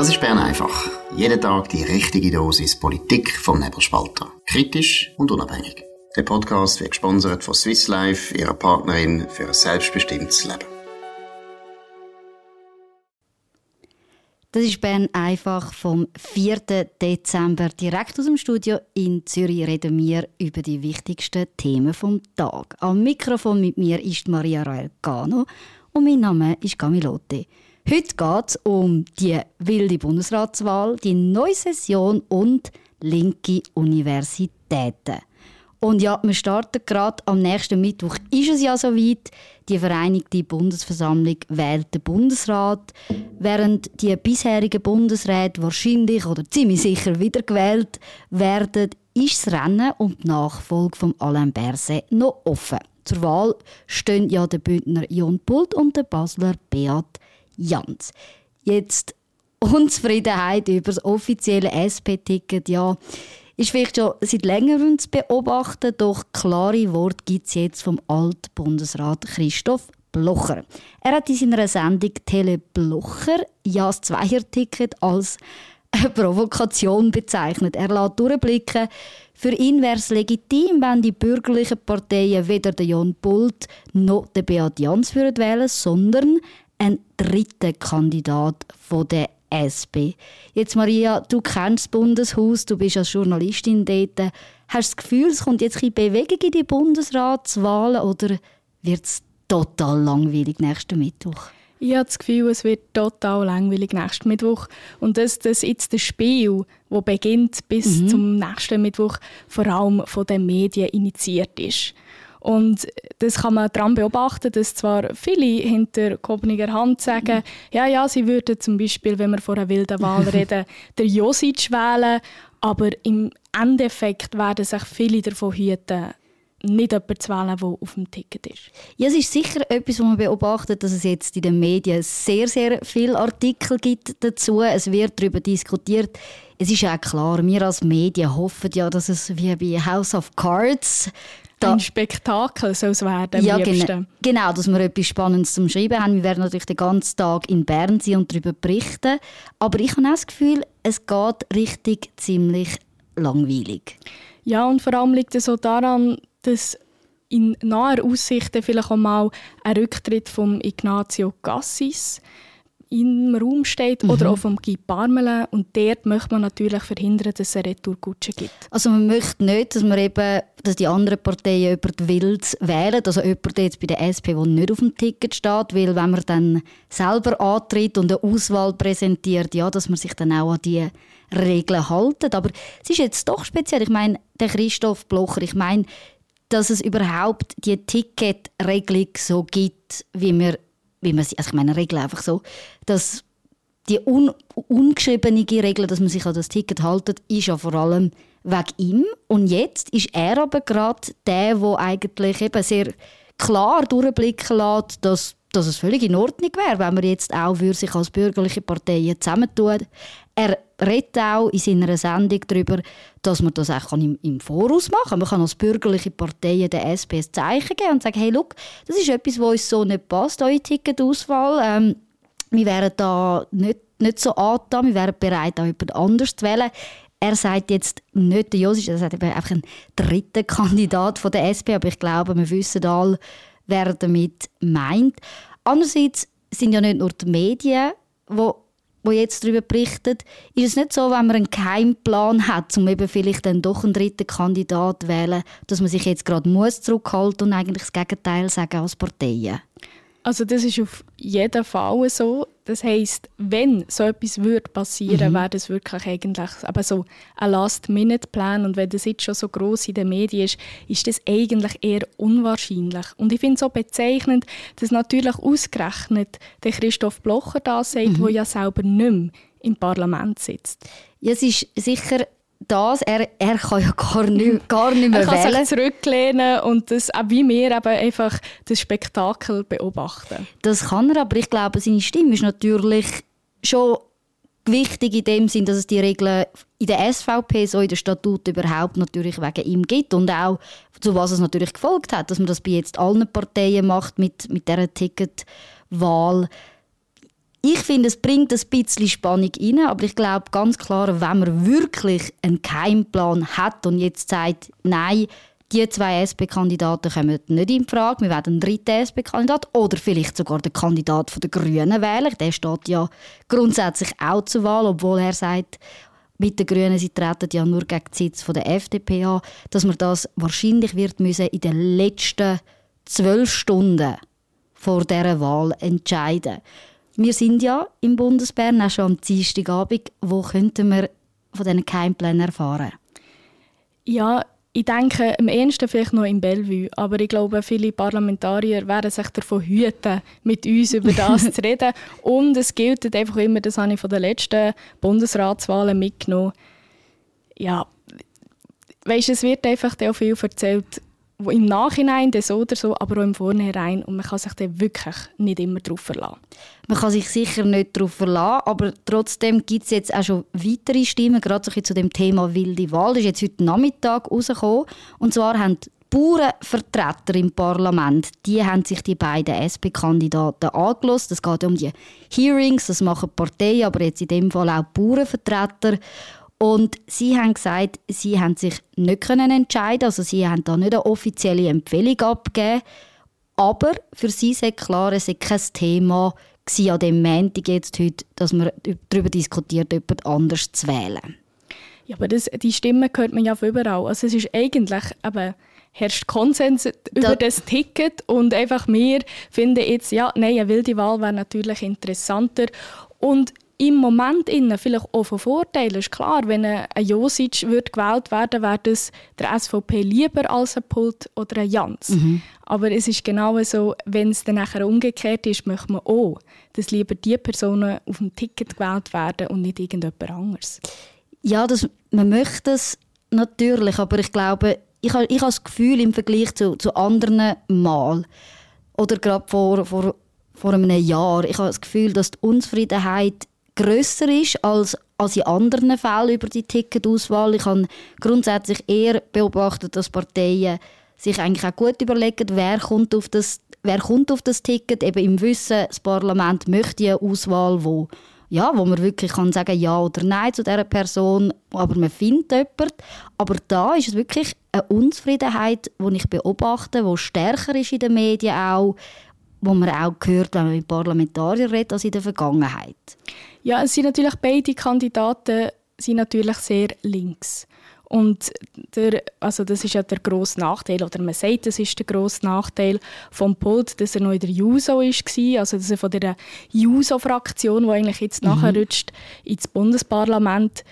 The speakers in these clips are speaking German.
Das ist Bern einfach. Jeden Tag die richtige Dosis Politik vom Nebelspalter. Kritisch und unabhängig. Der Podcast wird gesponsert von Swiss Life, ihrer Partnerin für ein selbstbestimmtes Leben. Das ist Bern einfach vom 4. Dezember. Direkt aus dem Studio in Zürich reden wir über die wichtigsten Themen vom Tag. Am Mikrofon mit mir ist Maria Rael Gano und mein Name ist Camilote. Heute geht es um die wilde Bundesratswahl, die neue Session und linke Universitäten. Und ja, wir starten gerade am nächsten Mittwoch. Ist es ja soweit. Die Vereinigte Bundesversammlung wählt den Bundesrat, während die bisherigen Bundesräte wahrscheinlich oder ziemlich sicher wiedergewählt werden, ist das Rennen um die Nachfolge von Alain Berset noch offen. Zur Wahl stehen ja der Bündner Jon Pult und der Basler Beat Jans. Jetzt Unzufriedenheit über das offizielle SP-Ticket, ja, ist vielleicht schon seit längerem zu beobachten, doch klare Worte gibt es jetzt vom Altbundesrat Christoph Blocher. Er hat in seiner Sendung Tele Blocher ja das Zweierticket als eine Provokation bezeichnet. Er lässt durchblicken, für ihn wäre es legitim, wenn die bürgerlichen Parteien weder den Jon Pult noch den Beat Jans wählen sondern ein dritter Kandidat von der SP. Jetzt Maria, du kennst das Bundeshaus, du bist als Journalistin dort. Hast du das Gefühl, es kommt jetzt ein Bewegung in die Bundesratswahlen oder wird es total langweilig nächsten Mittwoch? Ich habe das Gefühl, es wird total langweilig nächsten Mittwoch. Und dass das jetzt das Spiel, das beginnt bis mhm. zum nächsten Mittwoch, vor allem von den Medien initiiert ist. Und das kann man daran beobachten, dass zwar viele hinter gehobener Hand sagen, mhm. ja, ja, sie würden zum Beispiel, wenn wir vor einer wilden Wahl reden, der Josic wählen, aber im Endeffekt werden sich viele davon hüten, nicht jemanden zu wählen, der auf dem Ticket ist. Ja, es ist sicher etwas, was man beobachtet, dass es jetzt in den Medien sehr, sehr viele Artikel gibt dazu. Es wird darüber diskutiert. Es ist auch klar, wir als Medien hoffen ja, dass es wie bei House of Cards da, ein Spektakel soll es werden. Ja, gena genau, dass wir etwas Spannendes zum Schreiben haben. Wir werden natürlich den ganzen Tag in Bern sein und darüber berichten. Aber ich habe auch das Gefühl, es geht richtig ziemlich langweilig. Ja, und vor allem liegt es so daran, dass in naher Aussicht vielleicht auch mal ein Rücktritt von Ignazio Cassis im Raum steht mhm. oder auch vom Guy Parmelin. Und dort möchte man natürlich verhindern, dass es eine Retourkutsche gibt. Also man möchte nicht, dass man eben, dass die anderen Parteien jemanden wild wählen, also jemand jetzt bei der SP, der nicht auf dem Ticket steht, weil wenn man dann selber antritt und eine Auswahl präsentiert, ja, dass man sich dann auch an die Regeln haltet. Aber es ist jetzt doch speziell. Ich meine, der Christoph Blocher, ich meine, dass es überhaupt die Ticketregelung so gibt, wie wir wie man also ich meine Regel einfach so, dass die un, ungeschriebene Regel, dass man sich an das Ticket haltet, ist ja vor allem wegen ihm. Und jetzt ist er aber gerade der, der eigentlich eben sehr klar durchblicken lässt, dass, dass es völlig in Ordnung wäre, wenn man jetzt auch für sich als bürgerliche Parteien zusammentun. Er redet auch in seiner Sendung darüber, dass man das auch im, im Voraus machen kann. Man kann als bürgerliche Parteien der SP ein Zeichen geben und sagen, hey, look, das ist etwas, was uns so nicht passt, eure Ticketauswahl. Ähm, wir wären da nicht, nicht so angetan, wir wären bereit, auch jemand anders zu wählen. Er sagt jetzt nicht der Josic, er sagt einfach ein dritter Kandidat von der SP, aber ich glaube, wir wissen alle, wer damit meint. Andererseits sind ja nicht nur die Medien, die wo jetzt darüber berichtet, ist es nicht so, wenn man einen Keimplan hat, um eben vielleicht dann doch einen dritten Kandidat zu wählen, dass man sich jetzt gerade muss zurückhalten und eigentlich das Gegenteil sagen als Parteien? Also das ist auf jeden Fall so. Das heißt, wenn so etwas würde passieren, mhm. wäre das wirklich eigentlich aber so ein Last-Minute-Plan und wenn das jetzt schon so groß in den Medien ist, ist das eigentlich eher unwahrscheinlich. Und ich finde es so bezeichnend, dass natürlich ausgerechnet der Christoph Blocher da sagt, mhm. der ja selber nicht mehr im Parlament sitzt. Ja, es ist sicher das, er, er kann ja gar nicht, gar nicht mehr er kann wählen. sich zurücklehnen und das, auch wie wir eben einfach das Spektakel beobachten. Das kann er, aber ich glaube, seine Stimme ist natürlich schon wichtig in dem Sinn, dass es die Regeln in der SVP, so in der Statut überhaupt natürlich wegen ihm gibt und auch zu was es natürlich gefolgt hat, dass man das bei jetzt allen Parteien macht mit, mit dieser Ticketwahl ich finde, es bringt ein bisschen Spannung rein, aber ich glaube ganz klar, wenn man wirklich einen Keimplan hat und jetzt sagt, nein, die zwei SP-Kandidaten kommen nicht in Frage, wir werden einen dritten SP-Kandidat oder vielleicht sogar den Kandidat der Grünen wählen. Der steht ja grundsätzlich auch zur Wahl, obwohl er sagt, mit den Grünen, sie treten ja nur gegen die Sitz der FDP an, dass man das wahrscheinlich wird müssen in den letzten zwölf Stunden vor dieser Wahl entscheiden. Wir sind ja im Bundesbern auch schon am Dienstagabend. Wo könnten wir von diesen Keimplänen erfahren? Ja, ich denke, am ehesten vielleicht noch in Bellevue. Aber ich glaube, viele Parlamentarier werden sich davon hüten, mit uns über das zu reden. Und es gilt einfach immer, das habe ich von den letzten Bundesratswahlen mitgenommen. Ja, weißt, es wird einfach auch viel erzählt, im Nachhinein so oder so, aber auch im Vornherein. Und man kann sich dann wirklich nicht immer darauf verlassen. Man kann sich sicher nicht darauf verlassen, aber trotzdem gibt es jetzt auch schon weitere Stimmen, gerade so zu dem Thema wilde Wahl. Das ist jetzt heute Nachmittag rausgekommen. Und zwar haben die Bauernvertreter im Parlament, die haben sich die beiden SP-Kandidaten angelost. Es geht um die Hearings, das machen Parteien, aber jetzt in dem Fall auch Bauernvertreter. Und sie haben gesagt, sie haben sich nicht können entscheiden, also sie haben da nicht eine offizielle Empfehlung abgegeben. Aber für sie ist klar, es ist kein Thema an dem Montag jetzt heute, dass man darüber diskutiert, jemand anders zu wählen. Ja, aber das, die Stimmen hört man ja von überall. Also es ist eigentlich eben herrscht Konsens über das, das Ticket und einfach wir finden jetzt, ja, nein, eine wilde Wahl wäre natürlich interessanter und im Moment innen vielleicht auch von Vorteil ist klar, wenn ein Josic wird gewählt werden, wäre das der SVP lieber als ein Pult oder ein Jans. Mhm. Aber es ist genau so, wenn es dann nachher umgekehrt ist, möchte man auch, dass lieber die Personen auf dem Ticket gewählt werden und nicht irgendjemand anderes. Ja, das, man möchte es natürlich, aber ich glaube, ich habe, ich habe das Gefühl im Vergleich zu, zu anderen Mal oder gerade vor, vor, vor einem Jahr, ich habe das Gefühl, dass die Unzufriedenheit grösser ist als, als in anderen Fällen über die Ticketauswahl. Ich habe grundsätzlich eher beobachtet, dass Parteien sich eigentlich auch gut überlegen, wer kommt auf das, wer kommt auf das Ticket, eben im Wissen, das Parlament möchte eine Auswahl, wo ja, wo man wirklich kann sagen ja oder nein zu dieser Person, aber man findet jemanden. Aber da ist es wirklich eine Unzufriedenheit, die ich beobachte, die stärker ist in den Medien auch, wo man auch hört, wenn man mit Parlamentariern redet, als in der Vergangenheit. Ja, es sind natürlich beide Kandidaten sind natürlich sehr links. Und der, also das ist ja der grosse Nachteil, oder man sagt, das ist der grosse Nachteil vom Pult, dass er noch in der JUSO war, also dass er von der JUSO-Fraktion, die eigentlich jetzt mhm. nachrutscht ins Bundesparlament,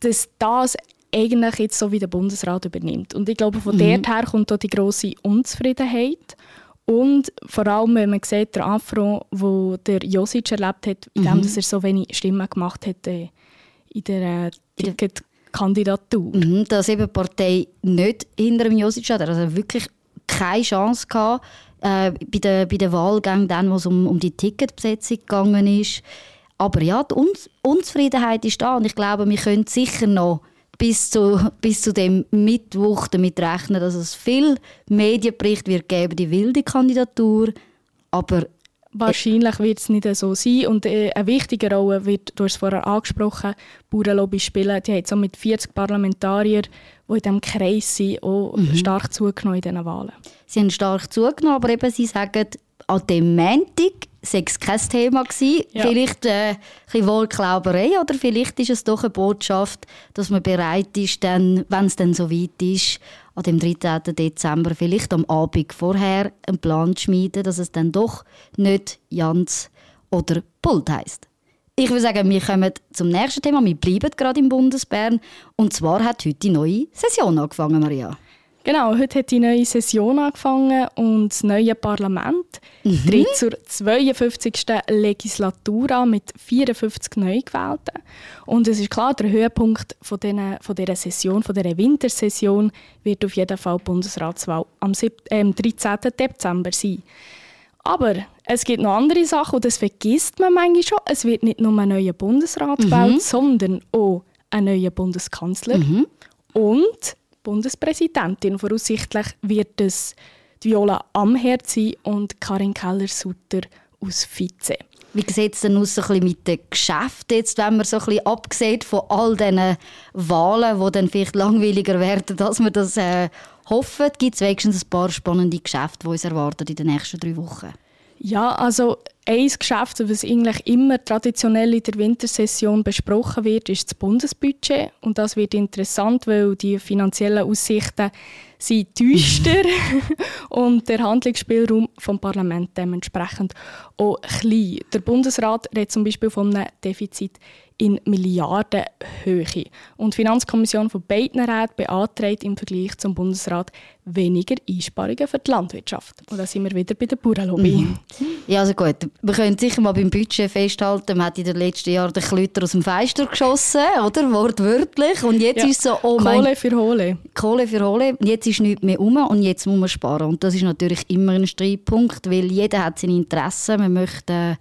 dass das eigentlich jetzt so wie der Bundesrat übernimmt. Und ich glaube, von mhm. dort her kommt auch die grosse Unzufriedenheit. Und vor allem, wenn man sieht, der Afro, wo der Josic erlebt hat, indem mhm. er so wenig Stimmen gemacht hat äh, in der äh, Ticketkandidatur. Mhm, dass eben die Partei nicht hinter dem Josic hat. Also wirklich keine Chance gehabt, äh, bei den, bei den Wahlgängen, dann, wo es um, um die Ticketbesetzung gegangen ist. Aber ja, die Unzufriedenheit ist da und ich glaube, wir können sicher noch bis zu, bis zu dem Mittwoch damit rechnen, dass es viel Medienbericht wird geben, die wilde Kandidatur, aber Wahrscheinlich wird es nicht so sein. Und äh, eine wichtige Rolle wird, du hast es vorher angesprochen, Bauernlobby spielen. Die haben so mit 40 Parlamentariern, die in diesem Kreis sind, auch mhm. stark zugenommen in diesen Wahlen. Sie haben stark zugenommen, aber eben, sie sagen, an dem Montag sei es kein Thema gewesen. Ja. Vielleicht äh, ein Wohlklauberei oder vielleicht ist es doch eine Botschaft, dass man bereit ist, dann, wenn es dann so weit ist, an dem 13. Dezember vielleicht am Abend vorher einen Plan zu schmieden, dass es dann doch nicht Jans oder Pult heisst. Ich würde sagen, wir kommen zum nächsten Thema. Wir bleiben gerade im Bundesbern. Und zwar hat heute die neue Session angefangen, Maria. Genau, heute hat die neue Session angefangen und das neue Parlament mhm. tritt zur 52. Legislatur an mit 54 Neugewählten. Und es ist klar, der Höhepunkt von, den, von dieser Session, von dieser Wintersession, wird auf jeden Fall die Bundesratswahl am 13. Dezember sein. Aber es gibt noch andere Sachen und das vergisst man manchmal schon. Es wird nicht nur ein neuer Bundesrat mhm. gewählt, sondern auch ein neuer Bundeskanzler. Mhm. Und Bundespräsidentin. Voraussichtlich wird es Viola Amherd sein und Karin Keller-Sutter aus Vize. Wie sieht es denn aus so mit den Geschäften, jetzt, wenn man so ein bisschen abgesehen von all diesen Wahlen, die dann vielleicht langweiliger werden, dass wir das äh, hoffen, gibt es wenigstens ein paar spannende Geschäfte, die uns erwarten in den nächsten drei Wochen? Ja, also ein Geschäft, das eigentlich immer traditionell in der Wintersession besprochen wird, ist das Bundesbudget. Und das wird interessant, weil die finanziellen Aussichten sind düster und der Handlungsspielraum vom Parlament dementsprechend auch klein. Der Bundesrat redet zum Beispiel von einem Defizit in Milliardenhöhe. Und die Finanzkommission von beiden Räten beantragt im Vergleich zum Bundesrat weniger Einsparungen für die Landwirtschaft. Und da sind wir wieder bei der Bauernlobby. Mhm. Ja, also gut. Wir können sicher mal beim Budget festhalten, man hat in den letzten Jahren den Klüter aus dem Fenster geschossen, oder? Wortwörtlich. Und jetzt ja. ist so, oh mein... Kohle für Hohle. Kohle für Hohle. Jetzt ist nichts mehr um und jetzt muss man sparen. Und das ist natürlich immer ein Streitpunkt, weil jeder hat seine Interessen. Man möchte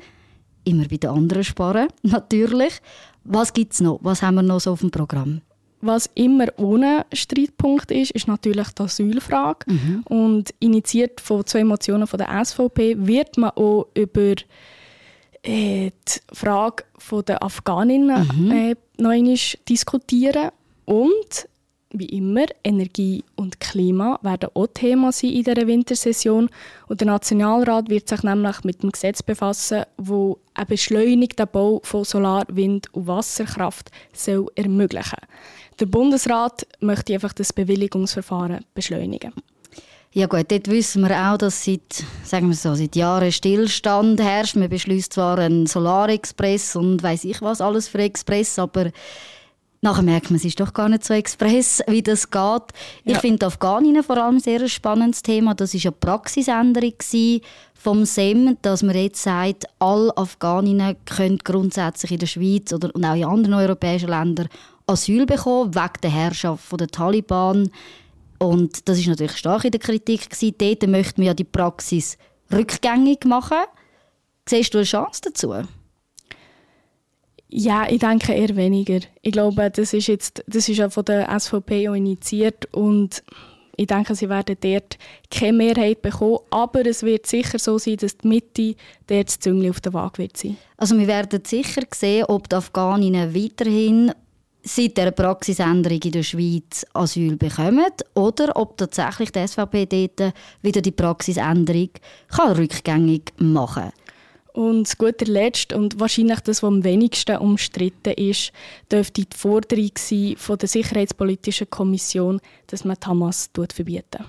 immer bei den anderen sparen, natürlich. Was gibt es noch? Was haben wir noch so auf dem Programm? Was immer ohne Streitpunkt ist, ist natürlich die Asylfrage. Mhm. Und initiiert von zwei Motionen von der SVP wird man auch über äh, die Frage der Afghaninnen mhm. äh, noch diskutieren. Und wie immer, Energie und Klima werden auch Thema sein in dieser Wintersession. Und der Nationalrat wird sich nämlich mit dem Gesetz befassen, wo einen beschleunigten Bau von Solar-, Wind- und Wasserkraft soll ermöglichen Der Bundesrat möchte einfach das Bewilligungsverfahren beschleunigen. Ja gut, dort wissen wir auch, dass seit, sagen wir so, seit Jahren Stillstand herrscht. Man beschließt zwar einen Solarexpress und weiß ich was alles für Express, aber Nachher merkt man, es ist doch gar nicht so express, wie das geht. Ja. Ich finde Afghaninnen vor allem sehr ein spannendes Thema. Das war eine Praxisänderung vom SEM, dass man jetzt sagt, alle Afghaninnen können grundsätzlich in der Schweiz oder und auch in anderen europäischen Ländern Asyl bekommen, wegen der Herrschaft der Taliban. Und das ist natürlich stark in der Kritik. Gewesen. Dort möchten wir ja die Praxis rückgängig machen. Siehst du eine Chance dazu? Ja, ich denke eher weniger. Ich glaube, das ist jetzt, das ist ja von der SVP auch initiiert und ich denke, sie werden dort keine Mehrheit bekommen, aber es wird sicher so sein, dass die Mitte dort das Züngli auf der Waage wird sein. Also wir werden sicher sehen, ob die Afghaninnen weiterhin seit der Praxisänderung in der Schweiz Asyl bekommen oder ob tatsächlich die SVP dort wieder die Praxisänderung kann rückgängig machen kann. Und zu guter Letzt, und wahrscheinlich das, was am wenigsten umstritten ist, dürfte die Forderung sein von der Sicherheitspolitischen Kommission, dass man Hamas verbietet.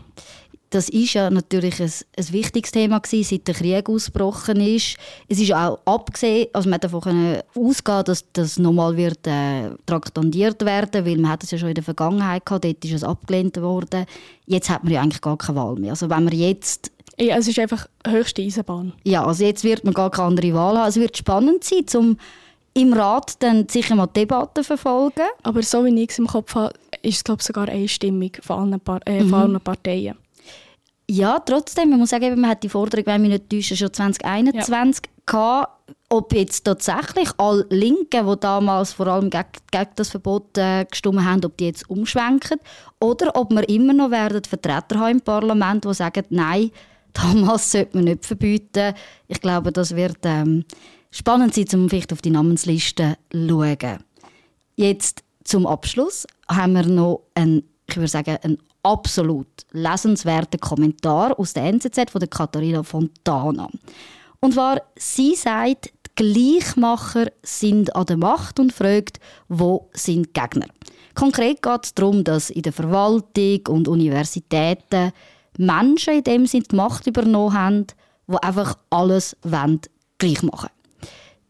Das ist ja natürlich ein, ein wichtiges Thema gewesen, seit der Krieg ausgebrochen ist. Es ist auch abgesehen, also man davon ausgehen, dass das nochmal wird äh, traktandiert werden, weil man hat es ja schon in der Vergangenheit gehabt, dort ist es abgelehnt worden. Jetzt hat man ja eigentlich gar keine Wahl mehr. Also wenn man jetzt ja, es ist einfach höchste Eisenbahn. Ja, also jetzt wird man gar keine andere Wahl haben. Es wird spannend sein, um im Rat dann sicher mal Debatten verfolgen. Aber so wie ich es im Kopf habe, ist es glaube sogar einstimmig von allen, Par äh, mhm. allen Parteien. Ja, trotzdem, man muss sagen, man hat die Forderung, wenn wir nicht täuschen, schon 2021 ja. gehabt. Ob jetzt tatsächlich alle Linken, die damals vor allem gegen, gegen das Verbot äh, gestimmt haben, ob die jetzt umschwenken oder ob wir immer noch werden Vertreter haben im Parlament, die sagen, nein, Hamas sollte man nicht verbieten. Ich glaube, das wird ähm, spannend sein, um vielleicht auf die Namensliste zu schauen. Jetzt zum Abschluss haben wir noch einen, ich würde sagen, einen absolut lesenswerten Kommentar aus der NZZ von der Katharina Fontana. Und zwar, sie sagt, die Gleichmacher sind an der Macht und fragt, wo sind Gegner? Konkret geht es darum, dass in der Verwaltung und Universitäten Menschen in dem Sinne die Macht übernommen haben, die einfach alles wollen, gleich machen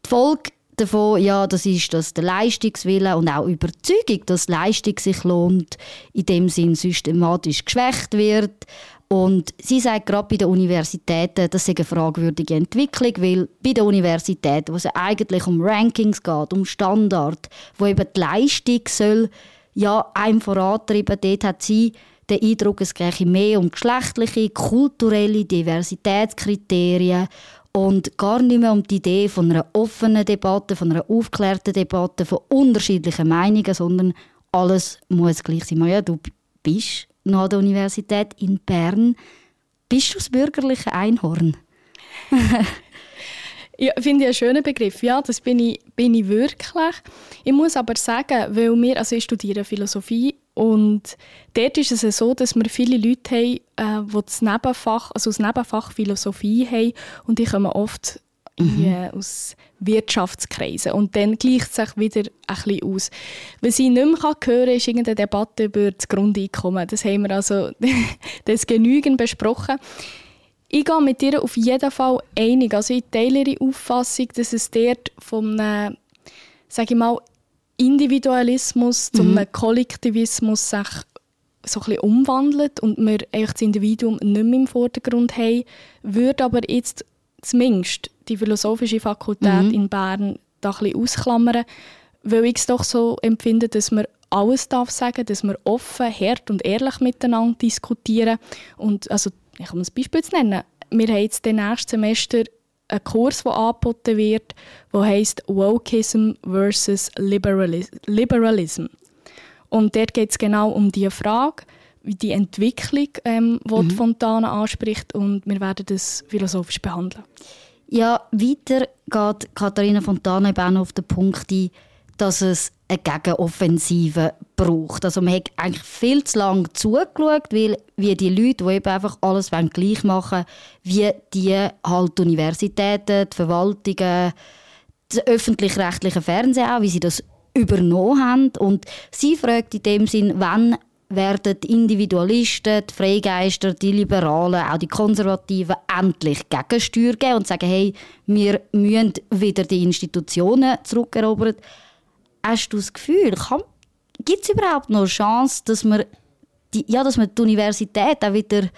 Die Folge davon, ja, das ist, dass der Leistungswille und auch Überzeugung, dass Leistung sich lohnt, in dem Sinn systematisch geschwächt wird. Und sie sagt gerade bei den Universitäten, das ist eine fragwürdige Entwicklung, weil bei den Universitäten, wo es eigentlich um Rankings geht, um Standard, wo eben die Leistung soll, ja, einem vorantreiben, dort hat sie den Eindruck, es gehe mehr um geschlechtliche, kulturelle Diversitätskriterien und gar nicht mehr um die Idee von einer offenen Debatte, von einer aufgeklärten Debatte, von unterschiedlichen Meinungen, sondern alles muss gleich sein. Ja, du bist noch an der Universität in Bern. Bist du das bürgerliche Einhorn? Ja, finde ich einen schönen Begriff. Ja, das bin ich, bin ich wirklich. Ich muss aber sagen, weil wir, also ich studiere Philosophie und dort ist es so, dass wir viele Leute haben, äh, die das Nebenfach, also das Nebenfach Philosophie haben und die kommen oft mhm. in, aus Wirtschaftskreisen. Und dann gleicht es sich wieder ein bisschen aus. Was ich nicht mehr hören kann, ist irgendeine Debatte über das Grundeinkommen. Das haben wir also das genügend besprochen. Ich gehe mit dir auf jeden Fall einig. Also ich teile ihre Auffassung, dass es dort von einem, sage ich mal, Individualismus mhm. zu einem Kollektivismus sich so ein bisschen umwandelt und wir das Individuum nicht mehr im Vordergrund haben, würde aber jetzt zumindest die philosophische Fakultät mhm. in Bern da ein bisschen ausklammern, weil ich es doch so empfinde, dass man alles darf sagen, dass wir offen, hart und ehrlich miteinander diskutieren. Und also, ich kann ein Beispiel nennen. Wir haben jetzt den nächsten Semester einen Kurs, der angeboten wird, der heißt Wokeism versus Liberalism. Und dort geht es genau um diese Frage, wie die Entwicklung, ähm, die, mhm. die Fontane anspricht, und wir werden das philosophisch behandeln. Ja, weiter geht Katharina Fontana eben auf den Punkt ein, dass es eine Gegenoffensive braucht. Also man hat eigentlich viel zu lange zugeschaut, weil wie die Leute, die eben einfach alles gleich machen wie die halt Universitäten, die Verwaltungen, das öffentlich-rechtliche Fernsehen auch, wie sie das übernommen haben. Und sie fragt in dem Sinn, wann werden die Individualisten, die Freigeister, die Liberalen, auch die Konservativen endlich Gegensteuer geben und sagen, hey, wir müssen wieder die Institutionen zurückerobern. Hast du das Gefühl, gibt es überhaupt noch eine Chance, dass man die, ja, dass man die Universität auch wieder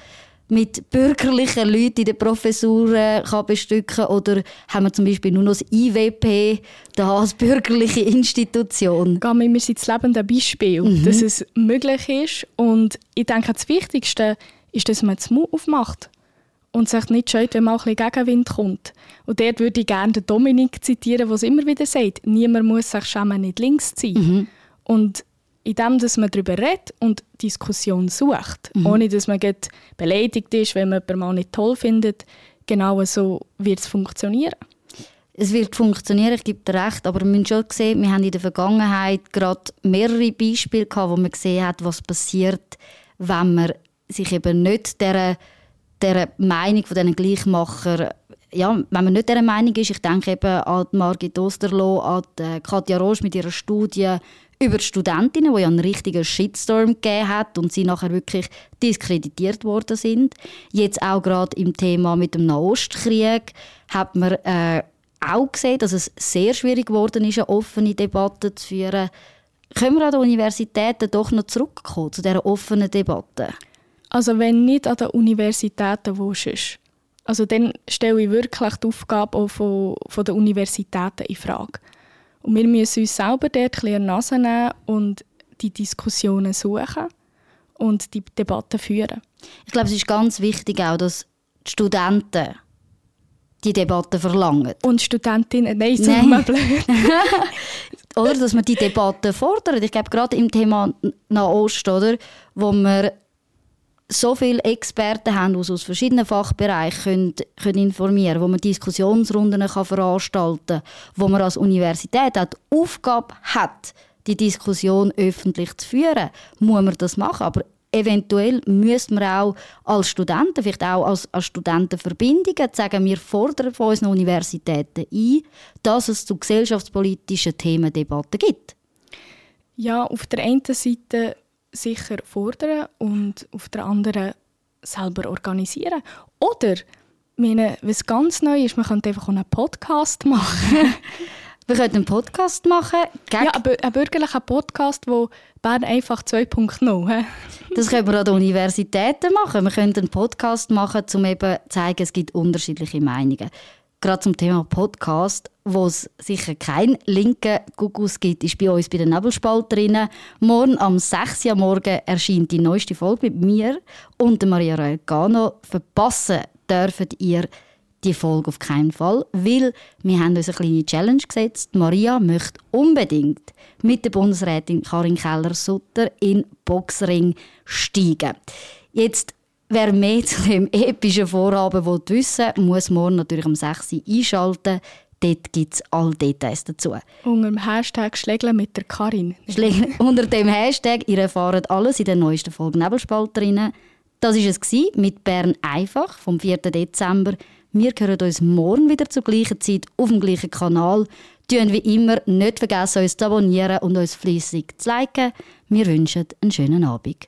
mit bürgerlichen Leuten in den Professuren kann bestücken oder haben wir zum Beispiel nur noch das IWP da als bürgerliche Institution? Wir sind das lebende Beispiel, mhm. dass es möglich ist und ich denke, das Wichtigste ist, dass man das Mut aufmacht und sich nicht scheut, wenn mal ein bisschen Gegenwind kommt. Und dort würde ich gerne den Dominik zitieren, der es immer wieder sagt, niemand muss sich schämen, nicht links zu sein. Mhm. Und indem dass man darüber redet und Diskussion sucht, mhm. ohne dass man beleidigt ist, wenn man jemanden mal nicht toll findet, genau so wird es funktionieren. Es wird funktionieren, ich gebe dir recht, aber wir haben schon gesehen, wir haben in der Vergangenheit gerade mehrere Beispiele gehabt, wo man gesehen hat, was passiert, wenn man sich eben nicht der, der Meinung von diesen Gleichmacher ja, wenn man nicht dieser Meinung ist, ich denke eben an Margit Osterloh, an Katja Roche mit ihrer Studie über Studentinnen, die ja einen richtigen Shitstorm gegeben hat und sie nachher wirklich diskreditiert worden sind. Jetzt auch gerade im Thema mit dem Nahostkrieg hat man äh, auch gesehen, dass es sehr schwierig geworden ist, eine offene Debatte zu führen. Können wir an den Universitäten doch noch zurückkommen zu dieser offenen Debatte? Also wenn nicht an den Universitäten, wo sonst? Also dann stelle ich wirklich die Aufgabe auch von, von den Universitäten in Frage. Und wir müssen uns selber dort ein bisschen Nase nehmen und die Diskussionen suchen und die Debatten führen. Ich glaube, es ist ganz wichtig auch, dass die Studenten die Debatte verlangen. Und Studentinnen, nein, so nein. blöd. oder, dass man die Debatte fordert. Ich glaube, gerade im Thema Nahost, oder, wo man so viele Experten haben, die aus verschiedenen Fachbereichen können, können informieren können, wo man Diskussionsrunden kann veranstalten kann, wo man als Universität auch die Aufgabe hat, die Diskussion öffentlich zu führen, muss man das machen. Aber eventuell müsste man auch als Studenten, vielleicht auch als, als Studentenverbindungen sagen, wir fordern von unseren Universitäten ein, dass es zu gesellschaftspolitischen Themen Debatten gibt. Ja, auf der einen Seite sicher fordern und auf der anderen selber organisieren. Oder, meine, was ganz neu ist, man könnte einfach einen Podcast machen. wir könnten einen Podcast machen. Ja, einen bürgerlichen Podcast, wo Bern einfach 2.0 Das können wir an den Universitäten machen. Wir können einen Podcast machen, um eben zu zeigen, es gibt unterschiedliche Meinungen gerade zum Thema Podcast, wo es sicher keinen linken Gugus gibt, ist bei uns bei den Nebelspalterinnen. Morgen am 6. Uhr morgen erscheint die neueste Folge mit mir und Maria Raegano. Verpassen dürft ihr die Folge auf keinen Fall, weil wir haben uns eine kleine Challenge gesetzt. Maria möchte unbedingt mit der Bundesrätin Karin Keller-Sutter in Boxring steigen. Jetzt Wer mehr zu dem epischen Vorhaben will wissen muss morgen natürlich um 6 Uhr einschalten. Dort gibt es alle Details dazu. Unter dem Hashtag Schlägle mit der Karin. Schlägle, unter dem Hashtag, ihr erfahrt alles in der neuesten Folge Nebelspalterinnen. Das war es mit Bern einfach vom 4. Dezember. Wir hören uns morgen wieder zur gleichen Zeit auf dem gleichen Kanal. Tun wie immer nicht vergessen, uns zu abonnieren und uns fließig zu liken. Wir wünschen einen schönen Abend.